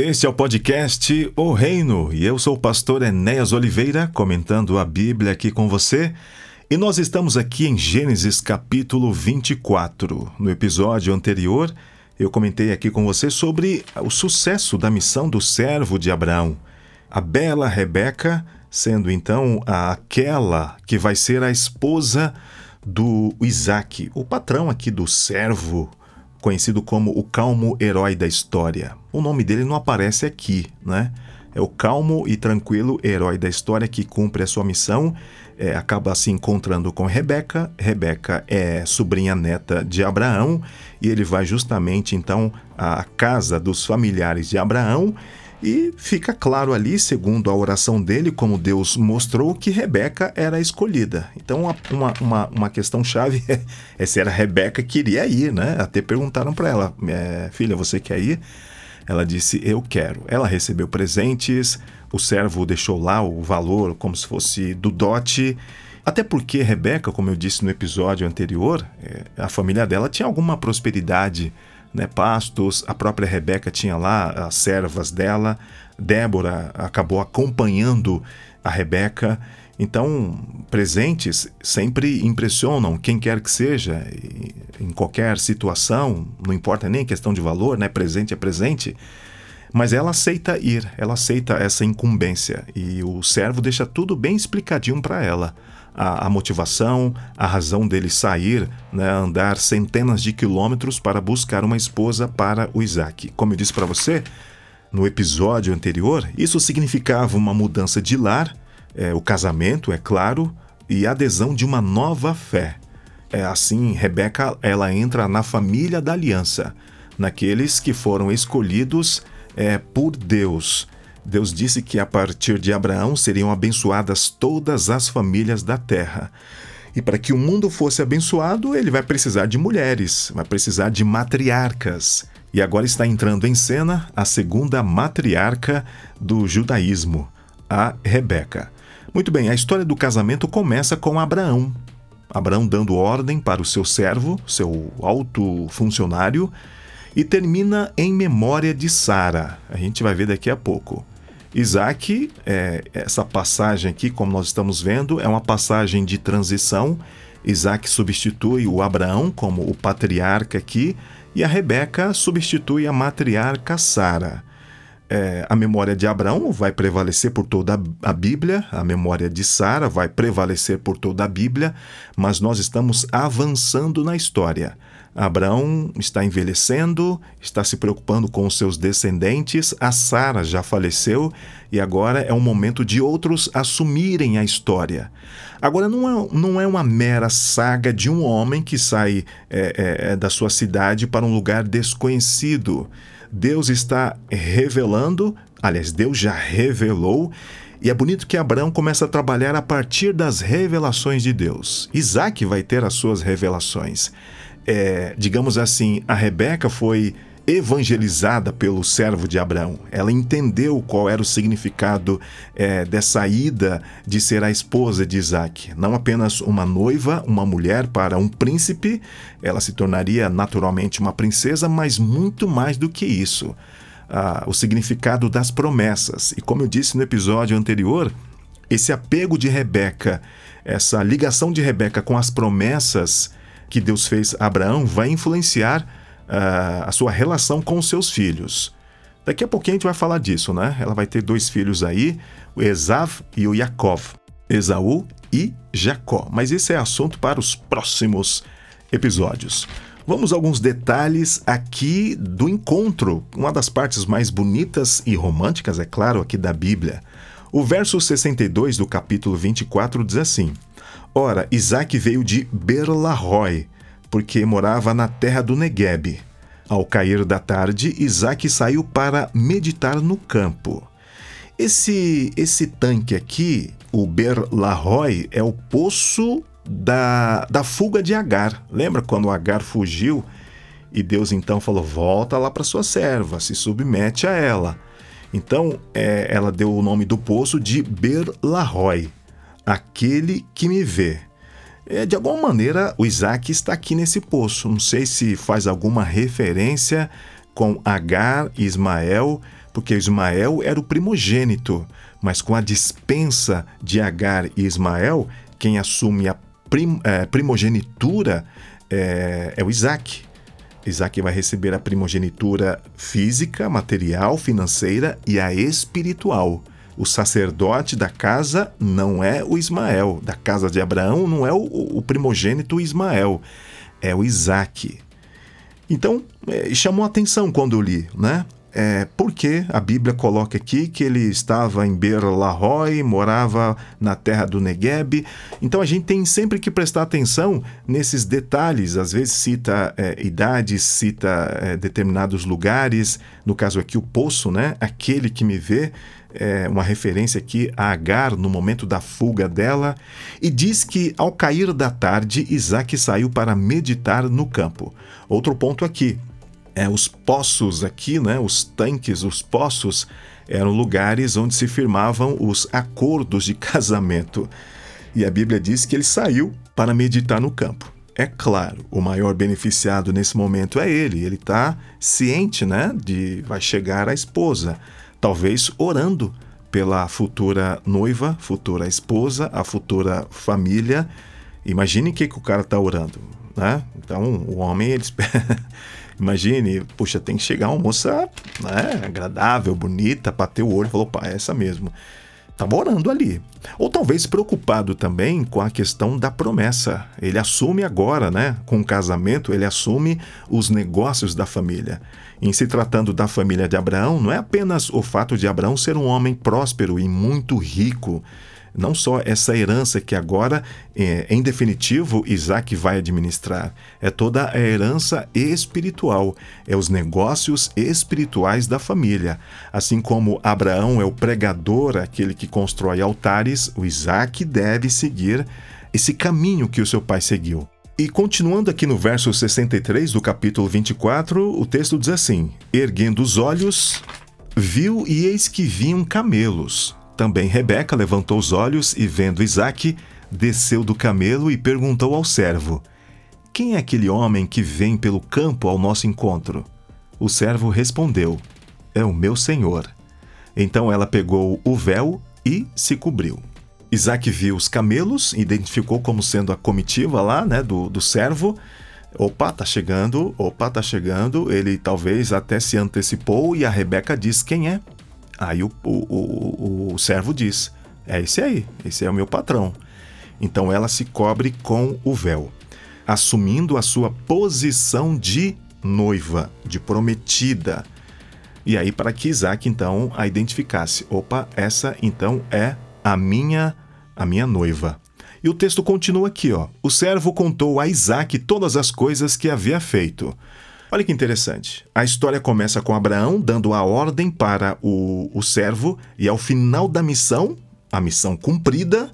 Este é o podcast O Reino e eu sou o pastor Enéas Oliveira, comentando a Bíblia aqui com você. E nós estamos aqui em Gênesis capítulo 24. No episódio anterior, eu comentei aqui com você sobre o sucesso da missão do servo de Abraão. A bela Rebeca, sendo então aquela que vai ser a esposa do Isaac, o patrão aqui do servo conhecido como o calmo herói da história. O nome dele não aparece aqui, né? É o calmo e tranquilo herói da história que cumpre a sua missão, é, acaba se encontrando com Rebeca. Rebeca é sobrinha neta de Abraão e ele vai justamente então à casa dos familiares de Abraão e fica claro ali, segundo a oração dele, como Deus mostrou, que Rebeca era escolhida. Então, uma, uma, uma questão chave é, é se era Rebeca que queria ir, né? Até perguntaram para ela: é, Filha, você quer ir? Ela disse: Eu quero. Ela recebeu presentes, o servo deixou lá o valor como se fosse do dote. Até porque Rebeca, como eu disse no episódio anterior, é, a família dela tinha alguma prosperidade né, pastos, a própria Rebeca tinha lá as servas dela, Débora acabou acompanhando a Rebeca. Então, presentes sempre impressionam quem quer que seja, em qualquer situação, não importa nem questão de valor, né? Presente é presente. Mas ela aceita ir, ela aceita essa incumbência e o servo deixa tudo bem explicadinho para ela a, a motivação, a razão dele sair, né, andar centenas de quilômetros para buscar uma esposa para o Isaac. Como eu disse para você no episódio anterior, isso significava uma mudança de lar, é, o casamento, é claro, e adesão de uma nova fé. É assim, Rebeca ela entra na família da aliança, naqueles que foram escolhidos é, por Deus Deus disse que a partir de Abraão seriam abençoadas todas as famílias da terra. E para que o mundo fosse abençoado, ele vai precisar de mulheres, vai precisar de matriarcas. E agora está entrando em cena a segunda matriarca do judaísmo, a Rebeca. Muito bem, a história do casamento começa com Abraão. Abraão dando ordem para o seu servo, seu alto funcionário, e termina em memória de Sara. A gente vai ver daqui a pouco. Isaac, é, essa passagem aqui, como nós estamos vendo, é uma passagem de transição. Isaac substitui o Abraão como o patriarca aqui, e a Rebeca substitui a matriarca Sara. É, a memória de Abraão vai prevalecer por toda a Bíblia, a memória de Sara vai prevalecer por toda a Bíblia, mas nós estamos avançando na história. Abraão está envelhecendo, está se preocupando com os seus descendentes, a Sara já faleceu e agora é o momento de outros assumirem a história. Agora, não é, não é uma mera saga de um homem que sai é, é, é da sua cidade para um lugar desconhecido. Deus está revelando, aliás, Deus já revelou e é bonito que Abraão começa a trabalhar a partir das revelações de Deus. Isaac vai ter as suas revelações é, digamos assim, a Rebeca foi evangelizada pelo servo de Abraão. Ela entendeu qual era o significado é, dessa ida de ser a esposa de Isaac. Não apenas uma noiva, uma mulher para um príncipe, ela se tornaria naturalmente uma princesa, mas muito mais do que isso. Ah, o significado das promessas. E como eu disse no episódio anterior, esse apego de Rebeca, essa ligação de Rebeca com as promessas que Deus fez a Abraão vai influenciar uh, a sua relação com os seus filhos. Daqui a pouquinho a gente vai falar disso, né? Ela vai ter dois filhos aí, o Esav e o Yaakov. Esaú e Jacó. Mas esse é assunto para os próximos episódios. Vamos a alguns detalhes aqui do encontro, uma das partes mais bonitas e românticas, é claro, aqui da Bíblia. O verso 62 do capítulo 24 diz assim: Ora, Isaac veio de Berlahoi, porque morava na terra do Negueb. Ao cair da tarde, Isaac saiu para meditar no campo. Esse, esse tanque aqui, o Berlahoi, é o poço da, da fuga de Agar. Lembra quando Agar fugiu e Deus então falou: volta lá para sua serva, se submete a ela. Então é, ela deu o nome do poço de Berlahoi aquele que me vê. É, de alguma maneira, o Isaac está aqui nesse poço. Não sei se faz alguma referência com Agar e Ismael, porque Ismael era o primogênito, mas com a dispensa de Agar e Ismael, quem assume a prim, é, primogenitura é, é o Isaac. Isaac vai receber a primogenitura física, material, financeira e a espiritual. O sacerdote da casa não é o Ismael, da casa de Abraão não é o, o primogênito Ismael, é o Isaac. Então, é, chamou atenção quando eu li, né? É, porque a Bíblia coloca aqui que ele estava em Ber Lahoi, morava na terra do Negueb. Então a gente tem sempre que prestar atenção nesses detalhes. Às vezes cita é, idades, cita é, determinados lugares. No caso aqui, o poço, né? Aquele que me vê. É uma referência aqui a Agar no momento da fuga dela, e diz que ao cair da tarde Isaac saiu para meditar no campo. Outro ponto aqui, é, os poços aqui, né, os tanques, os poços, eram lugares onde se firmavam os acordos de casamento. E a Bíblia diz que ele saiu para meditar no campo. É claro, o maior beneficiado nesse momento é ele. Ele está ciente, né, de vai chegar a esposa, talvez orando pela futura noiva, futura esposa, a futura família. Imagine o que, que o cara está orando, né? Então, o homem ele Imagine, puxa, tem que chegar uma moça né, agradável, bonita, bater o olho e falou, pá, é essa mesmo. Tá morando ali. Ou talvez preocupado também com a questão da promessa. Ele assume agora, né? Com o casamento, ele assume os negócios da família. Em se tratando da família de Abraão, não é apenas o fato de Abraão ser um homem próspero e muito rico não só essa herança que agora, é, em definitivo, Isaac vai administrar, é toda a herança espiritual, é os negócios espirituais da família. Assim como Abraão é o pregador, aquele que constrói altares, o Isaac deve seguir esse caminho que o seu pai seguiu. E continuando aqui no verso 63 do capítulo 24, o texto diz assim: Erguendo os olhos, viu e eis que vinham camelos também Rebeca levantou os olhos e, vendo Isaque, desceu do camelo e perguntou ao servo: Quem é aquele homem que vem pelo campo ao nosso encontro? O servo respondeu: É o meu senhor. Então ela pegou o véu e se cobriu. Isaac viu os camelos, identificou como sendo a comitiva lá, né, do, do servo. Opa, tá chegando, opa, tá chegando. Ele talvez até se antecipou e a Rebeca diz quem é. Aí o, o, o, o servo diz: É esse aí, esse é o meu patrão. Então ela se cobre com o véu, assumindo a sua posição de noiva, de prometida. E aí, para que Isaac então a identificasse: opa, essa então é a minha, a minha noiva. E o texto continua aqui, ó. O servo contou a Isaac todas as coisas que havia feito. Olha que interessante. A história começa com Abraão dando a ordem para o, o servo, e ao final da missão, a missão cumprida,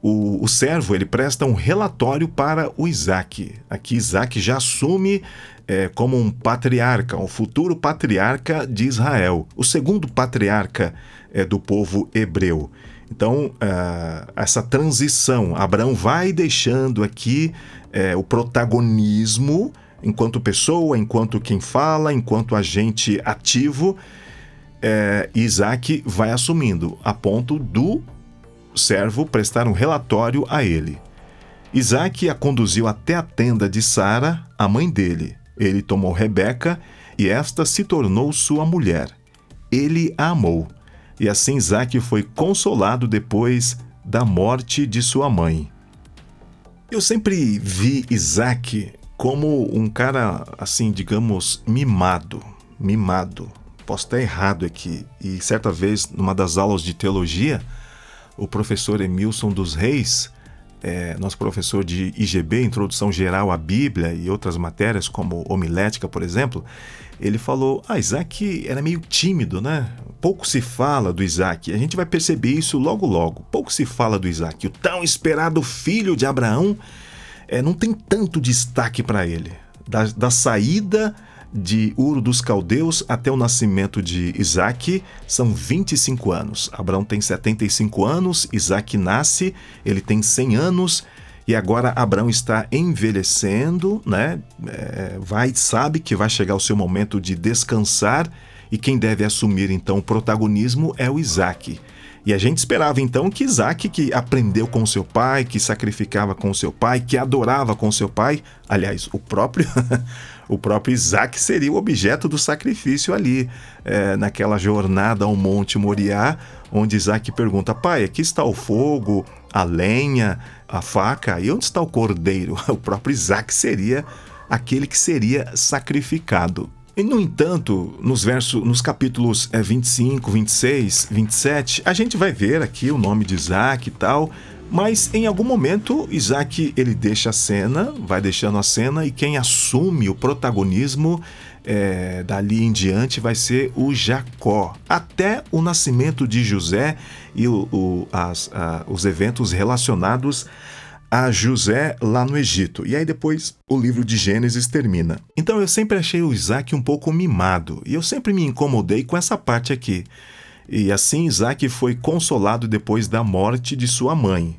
o, o servo ele presta um relatório para o Isaac. Aqui Isaac já assume é, como um patriarca, um futuro patriarca de Israel, o segundo patriarca é, do povo hebreu. Então, uh, essa transição, Abraão vai deixando aqui é, o protagonismo enquanto pessoa, enquanto quem fala, enquanto agente ativo, é, Isaac vai assumindo, a ponto do servo prestar um relatório a ele. Isaac a conduziu até a tenda de Sara, a mãe dele. Ele tomou Rebeca e esta se tornou sua mulher. Ele a amou. E assim Isaac foi consolado depois da morte de sua mãe. Eu sempre vi Isaac como um cara, assim, digamos, mimado. Mimado. Posso estar errado aqui. E certa vez, numa das aulas de teologia, o professor Emilson dos Reis, é, nosso professor de IGB, Introdução Geral à Bíblia e outras matérias, como homilética, por exemplo, ele falou: Ah, Isaac era meio tímido, né? Pouco se fala do Isaac. A gente vai perceber isso logo, logo. Pouco se fala do Isaac, o tão esperado filho de Abraão é, não tem tanto destaque para ele. Da, da saída de Uro dos Caldeus até o nascimento de Isaac são 25 anos. Abraão tem 75 anos, Isaac nasce, ele tem 100 anos e agora Abraão está envelhecendo, né? É, vai sabe que vai chegar o seu momento de descansar e quem deve assumir então o protagonismo é o Isaac. E a gente esperava então que Isaac, que aprendeu com seu pai, que sacrificava com seu pai, que adorava com seu pai, aliás, o próprio o próprio Isaac seria o objeto do sacrifício ali, é, naquela jornada ao Monte Moriá, onde Isaac pergunta: Pai, aqui está o fogo, a lenha, a faca, e onde está o cordeiro? O próprio Isaac seria aquele que seria sacrificado. E, no entanto, nos versos, nos capítulos 25, 26, 27, a gente vai ver aqui o nome de Isaac e tal, mas em algum momento Isaac ele deixa a cena, vai deixando a cena e quem assume o protagonismo é, dali em diante vai ser o Jacó, até o nascimento de José e o, o, as, a, os eventos relacionados a José lá no Egito. E aí depois o livro de Gênesis termina. Então eu sempre achei o Isaac um pouco mimado e eu sempre me incomodei com essa parte aqui. E assim Isaac foi consolado depois da morte de sua mãe.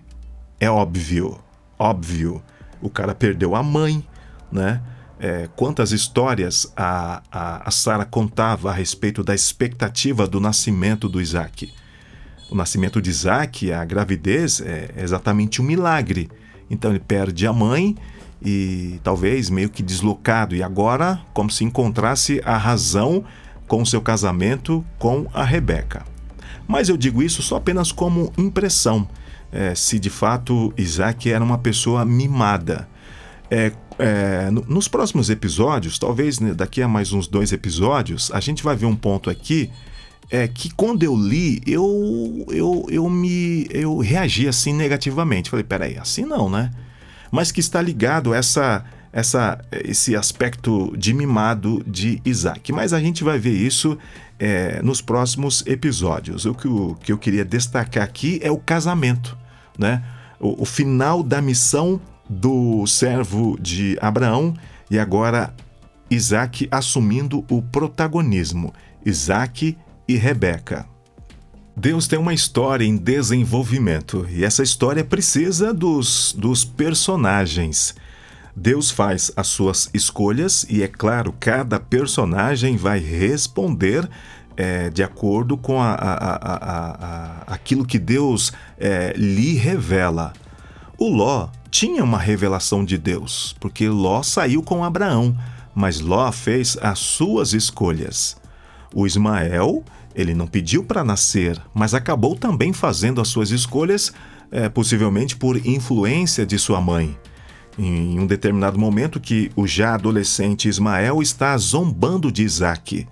É óbvio, óbvio. O cara perdeu a mãe, né? É, quantas histórias a, a, a Sara contava a respeito da expectativa do nascimento do Isaac o nascimento de Isaac, a gravidez, é exatamente um milagre. Então ele perde a mãe e talvez meio que deslocado, e agora como se encontrasse a razão com o seu casamento com a Rebeca. Mas eu digo isso só apenas como impressão, é, se de fato Isaac era uma pessoa mimada. É, é, nos próximos episódios, talvez né, daqui a mais uns dois episódios, a gente vai ver um ponto aqui é que quando eu li, eu, eu, eu me eu reagi assim negativamente. Falei, peraí, assim não, né? Mas que está ligado a essa, essa, esse aspecto de mimado de Isaac. Mas a gente vai ver isso é, nos próximos episódios. O que, o que eu queria destacar aqui é o casamento, né? O, o final da missão do servo de Abraão e agora Isaac assumindo o protagonismo. Isaac e Rebeca. Deus tem uma história em desenvolvimento e essa história precisa dos, dos personagens. Deus faz as suas escolhas e, é claro, cada personagem vai responder é, de acordo com a, a, a, aquilo que Deus é, lhe revela. O Ló tinha uma revelação de Deus, porque Ló saiu com Abraão, mas Ló fez as suas escolhas. O Ismael ele não pediu para nascer, mas acabou também fazendo as suas escolhas, é, possivelmente por influência de sua mãe. Em um determinado momento que o já adolescente Ismael está zombando de Isaac.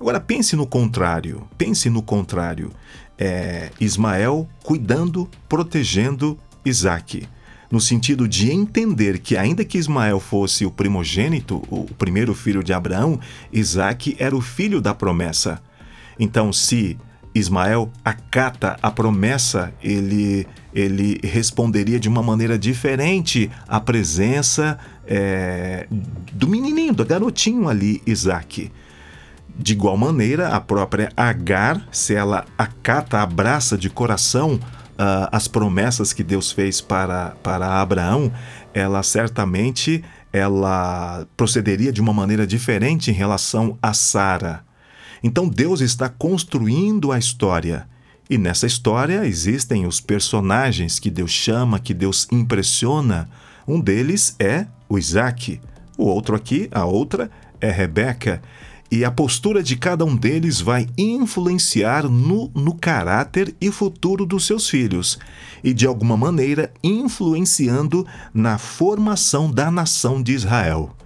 Agora pense no contrário, pense no contrário. É, Ismael cuidando, protegendo Isaac no sentido de entender que, ainda que Ismael fosse o primogênito, o primeiro filho de Abraão, Isaac era o filho da promessa. Então, se Ismael acata a promessa, ele, ele responderia de uma maneira diferente à presença é, do menininho, do garotinho ali, Isaac. De igual maneira, a própria Agar, se ela acata, abraça de coração uh, as promessas que Deus fez para, para Abraão, ela certamente ela procederia de uma maneira diferente em relação a Sara. Então Deus está construindo a história. E nessa história existem os personagens que Deus chama, que Deus impressiona. Um deles é o Isaac. O outro aqui, a outra, é Rebeca. E a postura de cada um deles vai influenciar no, no caráter e futuro dos seus filhos, e de alguma maneira influenciando na formação da nação de Israel.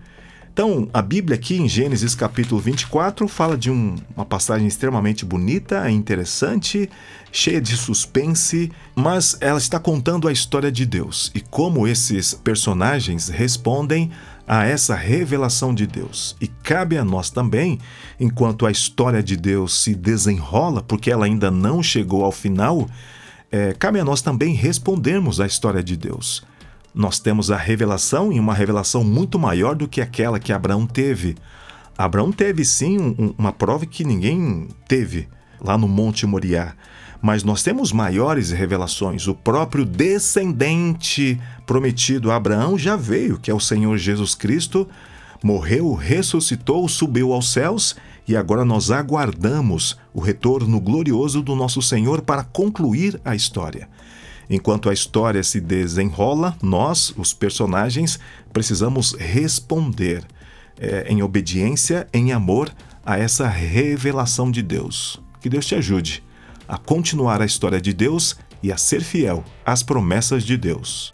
Então, a Bíblia aqui em Gênesis capítulo 24 fala de um, uma passagem extremamente bonita, interessante, cheia de suspense, mas ela está contando a história de Deus e como esses personagens respondem a essa revelação de Deus. E cabe a nós também, enquanto a história de Deus se desenrola, porque ela ainda não chegou ao final, é, cabe a nós também respondermos à história de Deus nós temos a revelação e uma revelação muito maior do que aquela que Abraão teve. Abraão teve sim um, uma prova que ninguém teve lá no Monte Moriá. Mas nós temos maiores revelações. O próprio descendente prometido a Abraão já veio, que é o Senhor Jesus Cristo, morreu, ressuscitou, subiu aos céus e agora nós aguardamos o retorno glorioso do nosso Senhor para concluir a história. Enquanto a história se desenrola, nós, os personagens, precisamos responder é, em obediência, em amor a essa revelação de Deus. Que Deus te ajude a continuar a história de Deus e a ser fiel às promessas de Deus.